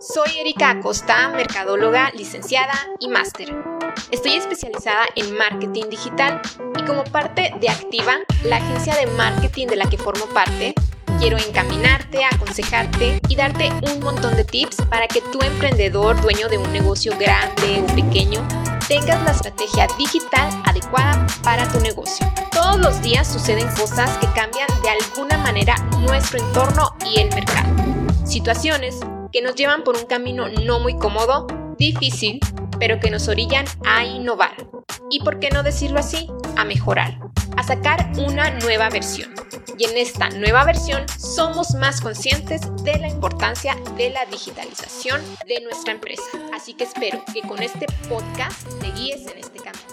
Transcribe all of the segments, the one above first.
Soy Erika Acosta, mercadóloga, licenciada y máster. Estoy especializada en marketing digital y como parte de Activa, la agencia de marketing de la que formo parte, quiero encaminarte, aconsejarte y darte un montón de tips para que tu emprendedor, dueño de un negocio grande o pequeño, tengas la estrategia digital adecuada para tu negocio. Todos los días suceden cosas que cambian de alguna manera nuestro entorno y el mercado. Situaciones que nos llevan por un camino no muy cómodo, difícil, pero que nos orillan a innovar. Y por qué no decirlo así, a mejorar, a sacar una nueva versión. Y en esta nueva versión somos más conscientes de la importancia de la digitalización de nuestra empresa. Así que espero que con este podcast te guíes en este camino.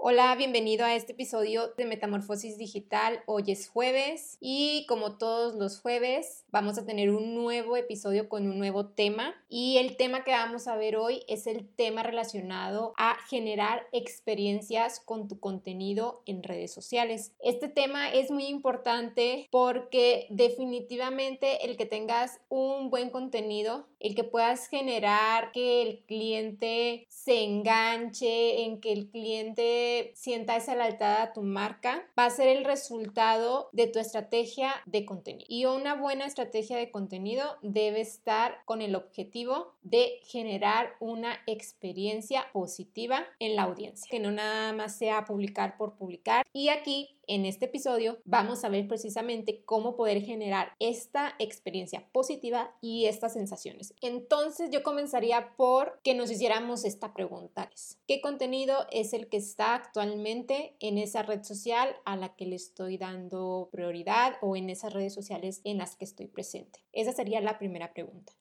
Hola, bienvenido a este episodio de Metamorfosis Digital. Hoy es jueves y como todos los jueves vamos a tener un nuevo episodio con un nuevo tema y el tema que vamos a ver hoy es el tema relacionado a generar experiencias con tu contenido en redes sociales. Este tema es muy importante porque definitivamente el que tengas un buen contenido, el que puedas generar que el cliente se enganche, en que el cliente sienta esa lealtad a tu marca, va a ser el resultado de tu estrategia de contenido. Y una buena estrategia de contenido debe estar con el objetivo de generar una experiencia positiva en la audiencia, que no nada más sea publicar por publicar. Y aquí en este episodio vamos a ver precisamente cómo poder generar esta experiencia positiva y estas sensaciones. Entonces yo comenzaría por que nos hiciéramos esta pregunta. ¿Qué contenido es el que está actualmente en esa red social a la que le estoy dando prioridad o en esas redes sociales en las que estoy presente? Esa sería la primera pregunta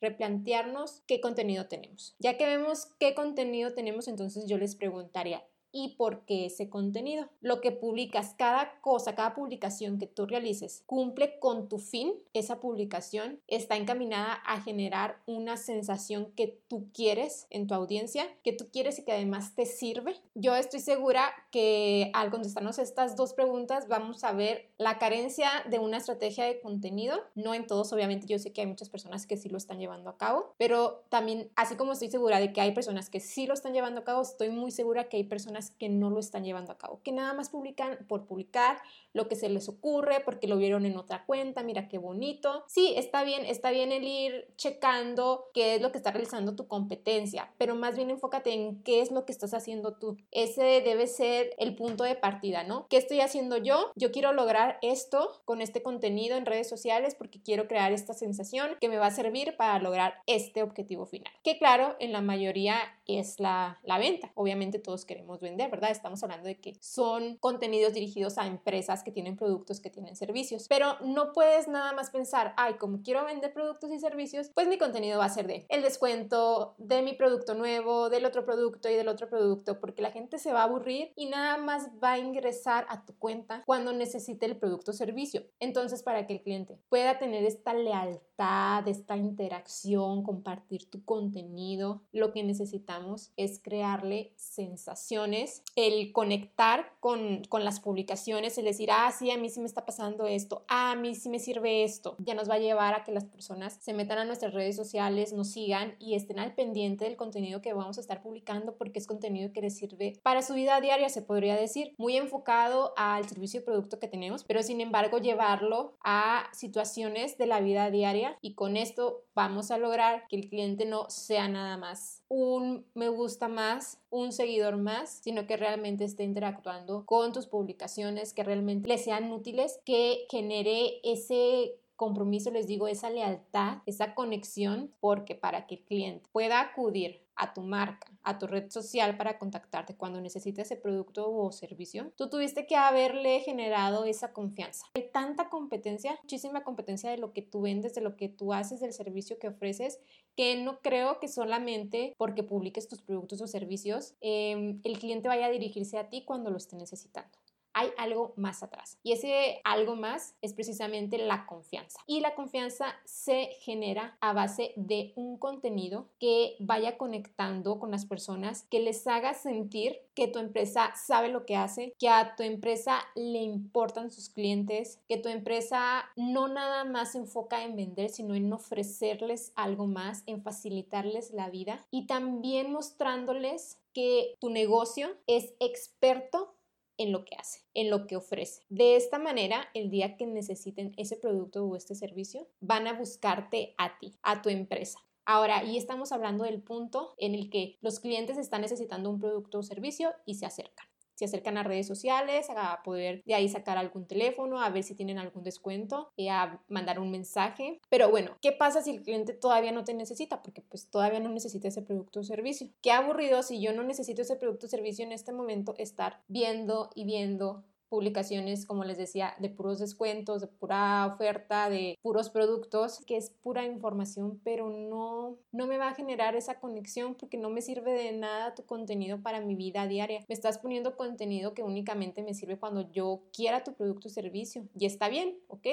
replantearnos qué contenido tenemos. Ya que vemos qué contenido tenemos, entonces yo les preguntaría, y por qué ese contenido. Lo que publicas, cada cosa, cada publicación que tú realices, cumple con tu fin. Esa publicación está encaminada a generar una sensación que tú quieres en tu audiencia, que tú quieres y que además te sirve. Yo estoy segura que al contestarnos estas dos preguntas vamos a ver la carencia de una estrategia de contenido. No en todos, obviamente yo sé que hay muchas personas que sí lo están llevando a cabo, pero también, así como estoy segura de que hay personas que sí lo están llevando a cabo, estoy muy segura que hay personas que no lo están llevando a cabo, que nada más publican por publicar lo que se les ocurre porque lo vieron en otra cuenta, mira qué bonito. Sí, está bien, está bien el ir checando qué es lo que está realizando tu competencia, pero más bien enfócate en qué es lo que estás haciendo tú. Ese debe ser el punto de partida, ¿no? ¿Qué estoy haciendo yo? Yo quiero lograr esto con este contenido en redes sociales porque quiero crear esta sensación que me va a servir para lograr este objetivo final. Que claro, en la mayoría es la, la venta. Obviamente todos queremos vender, ¿verdad? Estamos hablando de que son contenidos dirigidos a empresas que tienen productos, que tienen servicios, pero no puedes nada más pensar, ay, como quiero vender productos y servicios, pues mi contenido va a ser de el descuento, de mi producto nuevo, del otro producto y del otro producto, porque la gente se va a aburrir y nada más va a ingresar a tu cuenta cuando necesite el producto o servicio. Entonces, para que el cliente pueda tener esta lealtad, esta interacción, compartir tu contenido, lo que necesitamos es crearle sensaciones, el conectar con, con las publicaciones, el decir, ah, sí, a mí sí me está pasando esto, ah, a mí sí me sirve esto, ya nos va a llevar a que las personas se metan a nuestras redes sociales, nos sigan y estén al pendiente del contenido que vamos a estar publicando porque es contenido que les sirve para su vida diaria, se podría decir, muy enfocado al servicio y producto que tenemos, pero sin embargo llevarlo a situaciones de la vida diaria y con esto vamos a lograr que el cliente no sea nada más un me gusta más, un seguidor más, sino que realmente esté interactuando con tus publicaciones, que realmente le sean útiles, que genere ese compromiso, les digo, esa lealtad, esa conexión, porque para que el cliente pueda acudir a tu marca, a tu red social para contactarte cuando necesite ese producto o servicio, tú tuviste que haberle generado esa confianza. Hay tanta competencia, muchísima competencia de lo que tú vendes, de lo que tú haces, del servicio que ofreces, que no creo que solamente porque publiques tus productos o servicios, em, el cliente vaya a dirigirse a ti cuando lo esté necesitando. Hay algo más atrás. Y ese algo más es precisamente la confianza. Y la confianza se genera a base de un contenido que vaya conectando con las personas, que les haga sentir que tu empresa sabe lo que hace, que a tu empresa le importan sus clientes, que tu empresa no nada más se enfoca en vender, sino en ofrecerles algo más, en facilitarles la vida y también mostrándoles que tu negocio es experto en lo que hace, en lo que ofrece. De esta manera, el día que necesiten ese producto o este servicio, van a buscarte a ti, a tu empresa. Ahora, y estamos hablando del punto en el que los clientes están necesitando un producto o servicio y se acercan se acercan a redes sociales a poder de ahí sacar algún teléfono, a ver si tienen algún descuento, y a mandar un mensaje. Pero bueno, ¿qué pasa si el cliente todavía no te necesita? Porque pues todavía no necesita ese producto o servicio. Qué aburrido si yo no necesito ese producto o servicio en este momento estar viendo y viendo publicaciones, como les decía, de puros descuentos, de pura oferta, de puros productos, que es pura información, pero no, no me va a generar esa conexión porque no me sirve de nada tu contenido para mi vida diaria. Me estás poniendo contenido que únicamente me sirve cuando yo quiera tu producto o servicio. Y está bien, ok,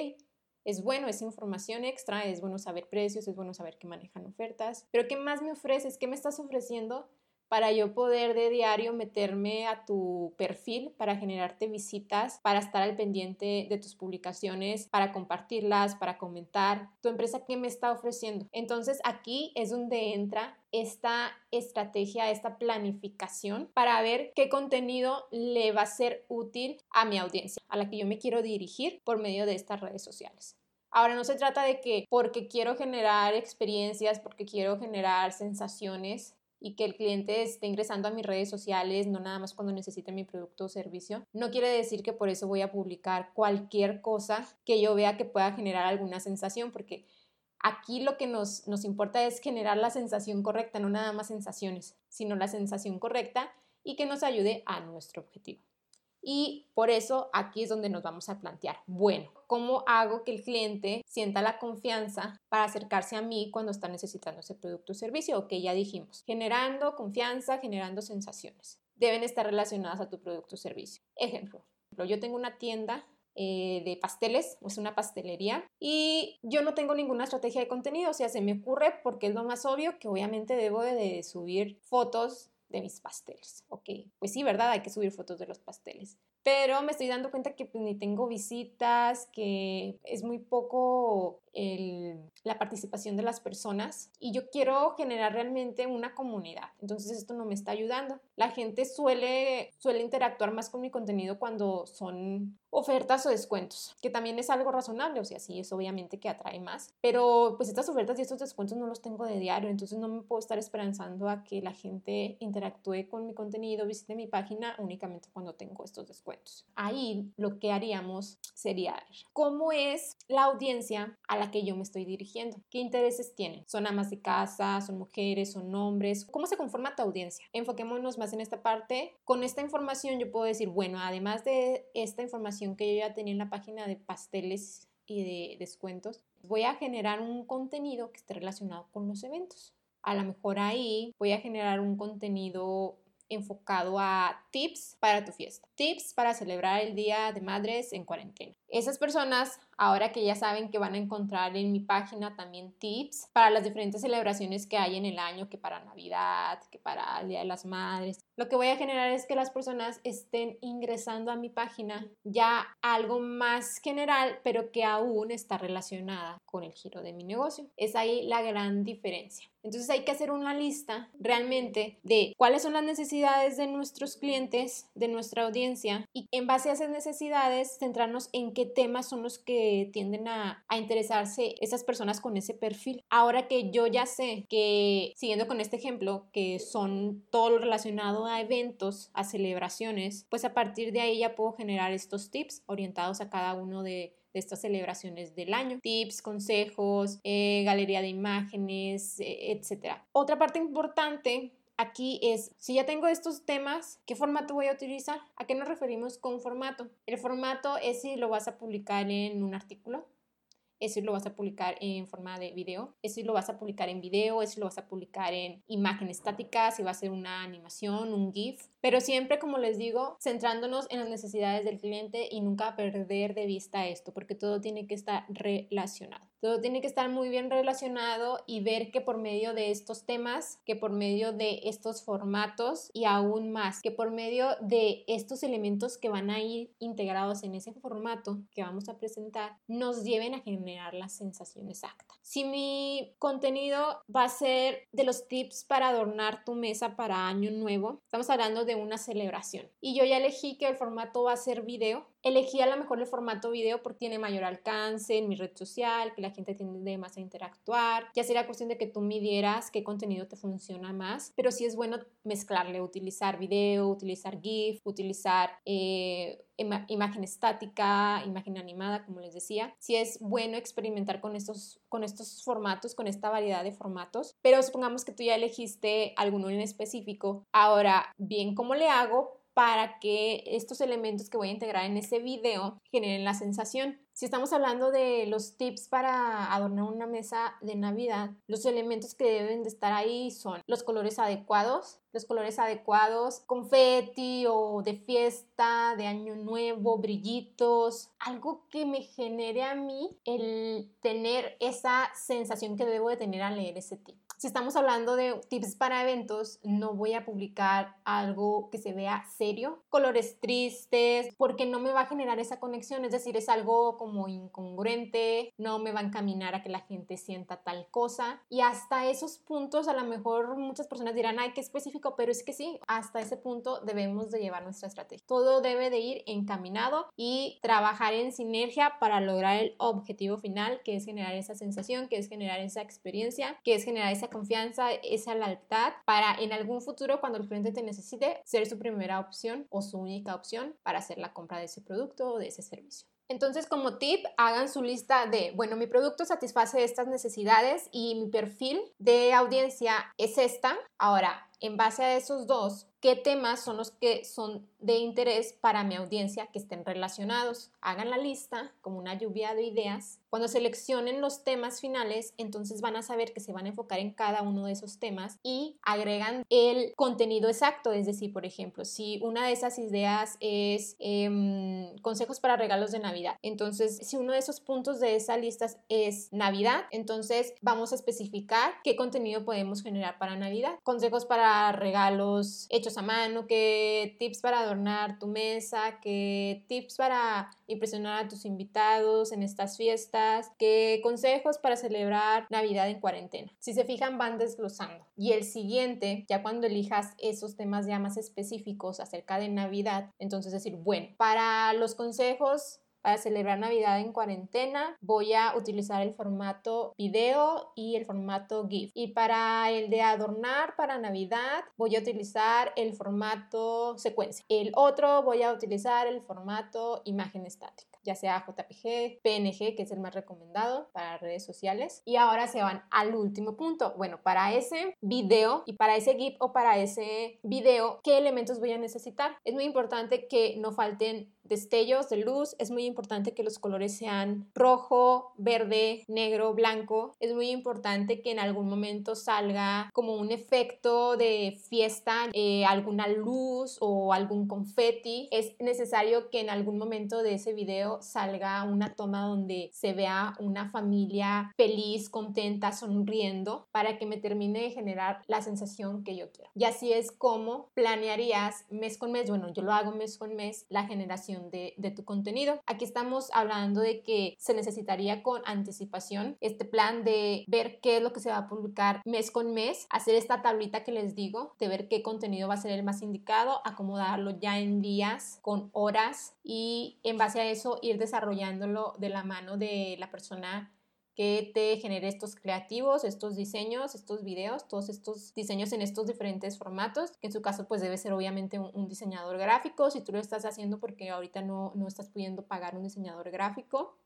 es bueno, es información extra, es bueno saber precios, es bueno saber que manejan ofertas, pero ¿qué más me ofreces? ¿Qué me estás ofreciendo para yo poder de diario meterme a tu perfil para generarte visitas, para estar al pendiente de tus publicaciones, para compartirlas, para comentar. Tu empresa, ¿qué me está ofreciendo? Entonces aquí es donde entra esta estrategia, esta planificación para ver qué contenido le va a ser útil a mi audiencia, a la que yo me quiero dirigir por medio de estas redes sociales. Ahora no se trata de que porque quiero generar experiencias, porque quiero generar sensaciones, y que el cliente esté ingresando a mis redes sociales, no nada más cuando necesite mi producto o servicio, no quiere decir que por eso voy a publicar cualquier cosa que yo vea que pueda generar alguna sensación, porque aquí lo que nos, nos importa es generar la sensación correcta, no nada más sensaciones, sino la sensación correcta y que nos ayude a nuestro objetivo. Y por eso aquí es donde nos vamos a plantear, bueno, ¿cómo hago que el cliente sienta la confianza para acercarse a mí cuando está necesitando ese producto o servicio? Ok, ya dijimos, generando confianza, generando sensaciones. Deben estar relacionadas a tu producto o servicio. Ejemplo, yo tengo una tienda eh, de pasteles, es una pastelería y yo no tengo ninguna estrategia de contenido, o sea, se me ocurre porque es lo más obvio que obviamente debo de subir fotos de mis pasteles. Ok, pues sí, ¿verdad? Hay que subir fotos de los pasteles. Pero me estoy dando cuenta que pues, ni tengo visitas, que es muy poco la participación de las personas y yo quiero generar realmente una comunidad. Entonces esto no me está ayudando. La gente suele, suele interactuar más con mi contenido cuando son ofertas o descuentos, que también es algo razonable, o sea, sí es obviamente que atrae más, pero pues estas ofertas y estos descuentos no los tengo de diario, entonces no me puedo estar esperanzando a que la gente interactúe con mi contenido, visite mi página únicamente cuando tengo estos descuentos. Ahí lo que haríamos sería ver cómo es la audiencia a la que yo me estoy dirigiendo. ¿Qué intereses tienen? ¿Son amas de casa? ¿Son mujeres? ¿Son hombres? ¿Cómo se conforma tu audiencia? Enfoquémonos más en esta parte. Con esta información yo puedo decir, bueno, además de esta información que yo ya tenía en la página de pasteles y de descuentos, voy a generar un contenido que esté relacionado con los eventos. A lo mejor ahí voy a generar un contenido enfocado a tips para tu fiesta, tips para celebrar el Día de Madres en cuarentena. Esas personas, ahora que ya saben que van a encontrar en mi página también tips para las diferentes celebraciones que hay en el año, que para Navidad, que para el Día de las Madres, lo que voy a generar es que las personas estén ingresando a mi página ya algo más general, pero que aún está relacionada con el giro de mi negocio. Es ahí la gran diferencia. Entonces hay que hacer una lista realmente de cuáles son las necesidades de nuestros clientes, de nuestra audiencia, y en base a esas necesidades centrarnos en qué temas son los que tienden a, interesarse esas personas con ese perfil. Ahora que yo ya sé que, siguiendo con este ejemplo, que son todo lo relacionado a eventos, a celebraciones, pues a partir de ahí ya puedo generar estos tips orientados a cada uno de estas celebraciones del año. Tips, consejos, eh, galería de imágenes, eh, etc. Otra parte importante aquí es, si ya tengo estos temas, ¿qué formato voy a utilizar? ¿A qué nos referimos con formato? El formato es si lo vas a publicar en un artículo, eso lo vas a publicar en forma de video, eso lo vas a publicar en video, eso lo vas a publicar en imagen estática, si va a ser una animación, un GIF, pero siempre, como les digo, centrándonos en las necesidades del cliente y nunca perder de vista esto, porque todo tiene que estar relacionado. Todo tiene que estar muy bien relacionado y ver que por medio de estos temas, que por medio de estos formatos y aún más, que por medio de estos elementos que van a ir integrados en ese formato que vamos a presentar, nos lleven a generar la sensación exacta. Si mi contenido va a ser de los tips para adornar tu mesa para año nuevo, estamos hablando de una celebración. Y yo ya elegí que el formato va a ser video, Elegí a lo mejor el formato video porque tiene mayor alcance en mi red social, que la gente tiende más a interactuar. Ya sería cuestión de que tú midieras qué contenido te funciona más, pero sí es bueno mezclarle, utilizar video, utilizar GIF, utilizar eh, imagen estática, imagen animada, como les decía. Sí es bueno experimentar con estos, con estos formatos, con esta variedad de formatos, pero supongamos que tú ya elegiste alguno en específico. Ahora, bien, ¿cómo le hago para que estos elementos que voy a integrar en ese video generen la sensación. Si estamos hablando de los tips para adornar una mesa de Navidad, los elementos que deben de estar ahí son los colores adecuados, los colores adecuados, confeti o de fiesta, de año nuevo, brillitos, algo que me genere a mí el tener esa sensación que debo de tener al leer ese tip. Si estamos hablando de tips para eventos, no voy a publicar algo que se vea serio, colores tristes, porque no me va a generar esa conexión, es decir, es algo como incongruente, no me va a encaminar a que la gente sienta tal cosa. Y hasta esos puntos, a lo mejor muchas personas dirán, ay, qué específico, pero es que sí, hasta ese punto debemos de llevar nuestra estrategia. Todo debe de ir encaminado y trabajar en sinergia para lograr el objetivo final, que es generar esa sensación, que es generar esa experiencia, que es generar esa confianza, esa lealtad para en algún futuro cuando el cliente te necesite ser su primera opción o su única opción para hacer la compra de ese producto o de ese servicio. Entonces, como tip, hagan su lista de, bueno, mi producto satisface estas necesidades y mi perfil de audiencia es esta. Ahora, en base a esos dos, qué temas son los que son de interés para mi audiencia que estén relacionados. Hagan la lista como una lluvia de ideas. Cuando seleccionen los temas finales, entonces van a saber que se van a enfocar en cada uno de esos temas y agregan el contenido exacto. Es decir, por ejemplo, si una de esas ideas es em, consejos para regalos de Navidad, entonces si uno de esos puntos de esa lista es Navidad, entonces vamos a especificar qué contenido podemos generar para Navidad. Consejos para regalos hechos a mano, qué tips para adornar tu mesa, qué tips para impresionar a tus invitados en estas fiestas, qué consejos para celebrar Navidad en cuarentena. Si se fijan, van desglosando. Y el siguiente, ya cuando elijas esos temas ya más específicos acerca de Navidad, entonces decir, bueno, para los consejos para celebrar Navidad en cuarentena voy a utilizar el formato video y el formato GIF. Y para el de adornar para Navidad voy a utilizar el formato secuencia. El otro voy a utilizar el formato imagen estática ya sea JPG, PNG, que es el más recomendado para redes sociales. Y ahora se van al último punto. Bueno, para ese video y para ese GIF o para ese video, ¿qué elementos voy a necesitar? Es muy importante que no falten destellos de luz, es muy importante que los colores sean rojo, verde, negro, blanco. Es muy importante que en algún momento salga como un efecto de fiesta, eh, alguna luz o algún confeti. Es necesario que en algún momento de ese video salga una toma donde se vea una familia feliz, contenta, sonriendo, para que me termine de generar la sensación que yo quiero. Y así es como planearías mes con mes, bueno, yo lo hago mes con mes, la generación de, tu contenido. Aquí estamos hablando de que se necesitaría con anticipación este plan de ver qué es lo que se va a publicar mes con mes, hacer esta tablita que les digo, de ver qué contenido va a ser el más indicado, acomodarlo ya en días, con horas y en base a eso ir desarrollándolo de la mano de la persona que te genere estos creativos, estos diseños, estos videos, todos estos diseños en estos diferentes formatos, que en su caso pues debe ser obviamente un, diseñador gráfico, si tú lo estás haciendo porque ahorita no, no estás pudiendo pagar un diseñador gráfico,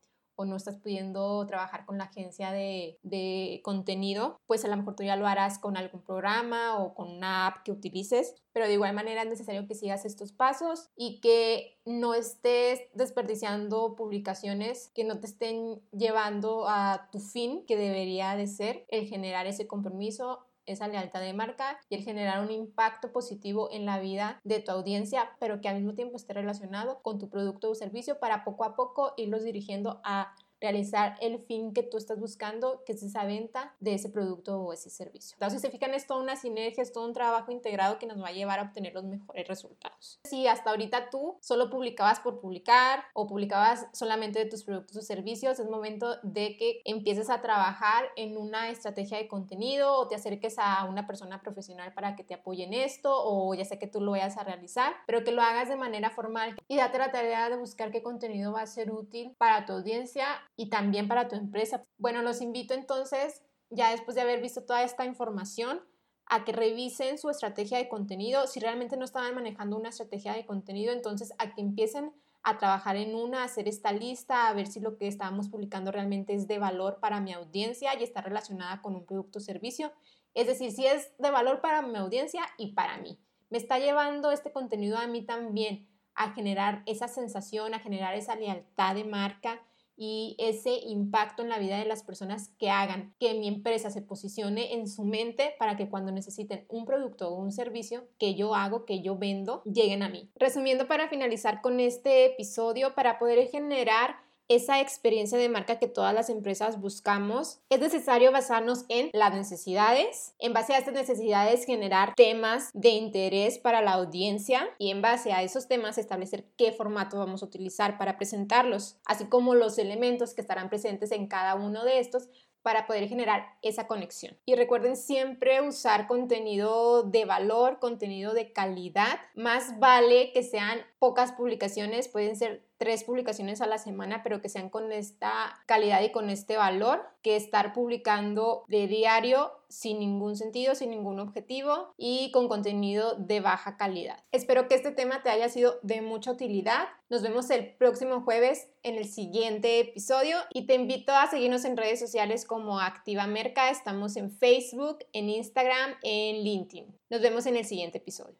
o no estás pudiendo trabajar con la agencia de, de contenido, pues a lo mejor tú ya lo harás con algún programa o con una app que utilices, pero de igual manera es necesario que sigas estos pasos y que no estés desperdiciando publicaciones que no te estén llevando a tu fin que debería de ser el generar ese compromiso esa lealtad de marca y el generar un impacto positivo en la vida de tu audiencia, pero que al mismo tiempo esté relacionado con tu producto o servicio para poco a poco irlos dirigiendo a realizar el fin que tú estás buscando, que es esa venta de ese producto o ese servicio. Entonces, si se fijan, es toda una sinergia, es todo un trabajo integrado que nos va a llevar a obtener los mejores resultados. Si hasta ahorita tú solo publicabas por publicar o publicabas solamente de tus productos o servicios, es momento de que empieces a trabajar en una estrategia de contenido o te acerques a una persona profesional para que te apoye en esto o ya sea que tú lo vayas a realizar, pero que lo hagas de manera formal y date la tarea de buscar qué contenido va a ser útil para tu audiencia y también para tu empresa. Bueno, los invito entonces, ya después de haber visto toda esta información, a que revisen su estrategia de contenido. Si realmente no estaban manejando una estrategia de contenido, entonces a que empiecen a trabajar en una, a hacer esta lista, a ver si lo que estábamos publicando realmente es de valor para mi audiencia y está relacionada con un producto o servicio. Es decir, si es de valor para mi audiencia y para mí. Me está llevando este contenido a mí también a generar esa sensación, a generar esa lealtad de marca, y ese impacto en la vida de las personas que hagan que mi empresa se posicione en su mente para que cuando necesiten un producto o un servicio que yo hago, que yo vendo, lleguen a mí. Resumiendo para finalizar con este episodio, para poder generar esa experiencia de marca que todas las empresas buscamos, es necesario basarnos en las necesidades, en base a estas necesidades generar temas de interés para la audiencia y en base a esos temas establecer qué formato vamos a utilizar para presentarlos, así como los elementos que estarán presentes en cada uno de estos para poder generar esa conexión. Y recuerden siempre usar contenido de valor, contenido de calidad. Más vale que sean pocas publicaciones, pueden ser tres publicaciones a la semana, pero que sean con esta calidad y con este valor, que estar publicando de diario sin ningún sentido, sin ningún objetivo y con contenido de baja calidad. Espero que este tema te haya sido de mucha utilidad. Nos vemos el próximo jueves en el siguiente episodio y te invito a seguirnos en redes sociales como Activa Merca. Estamos en Facebook, en Instagram, en LinkedIn. Nos vemos en el siguiente episodio.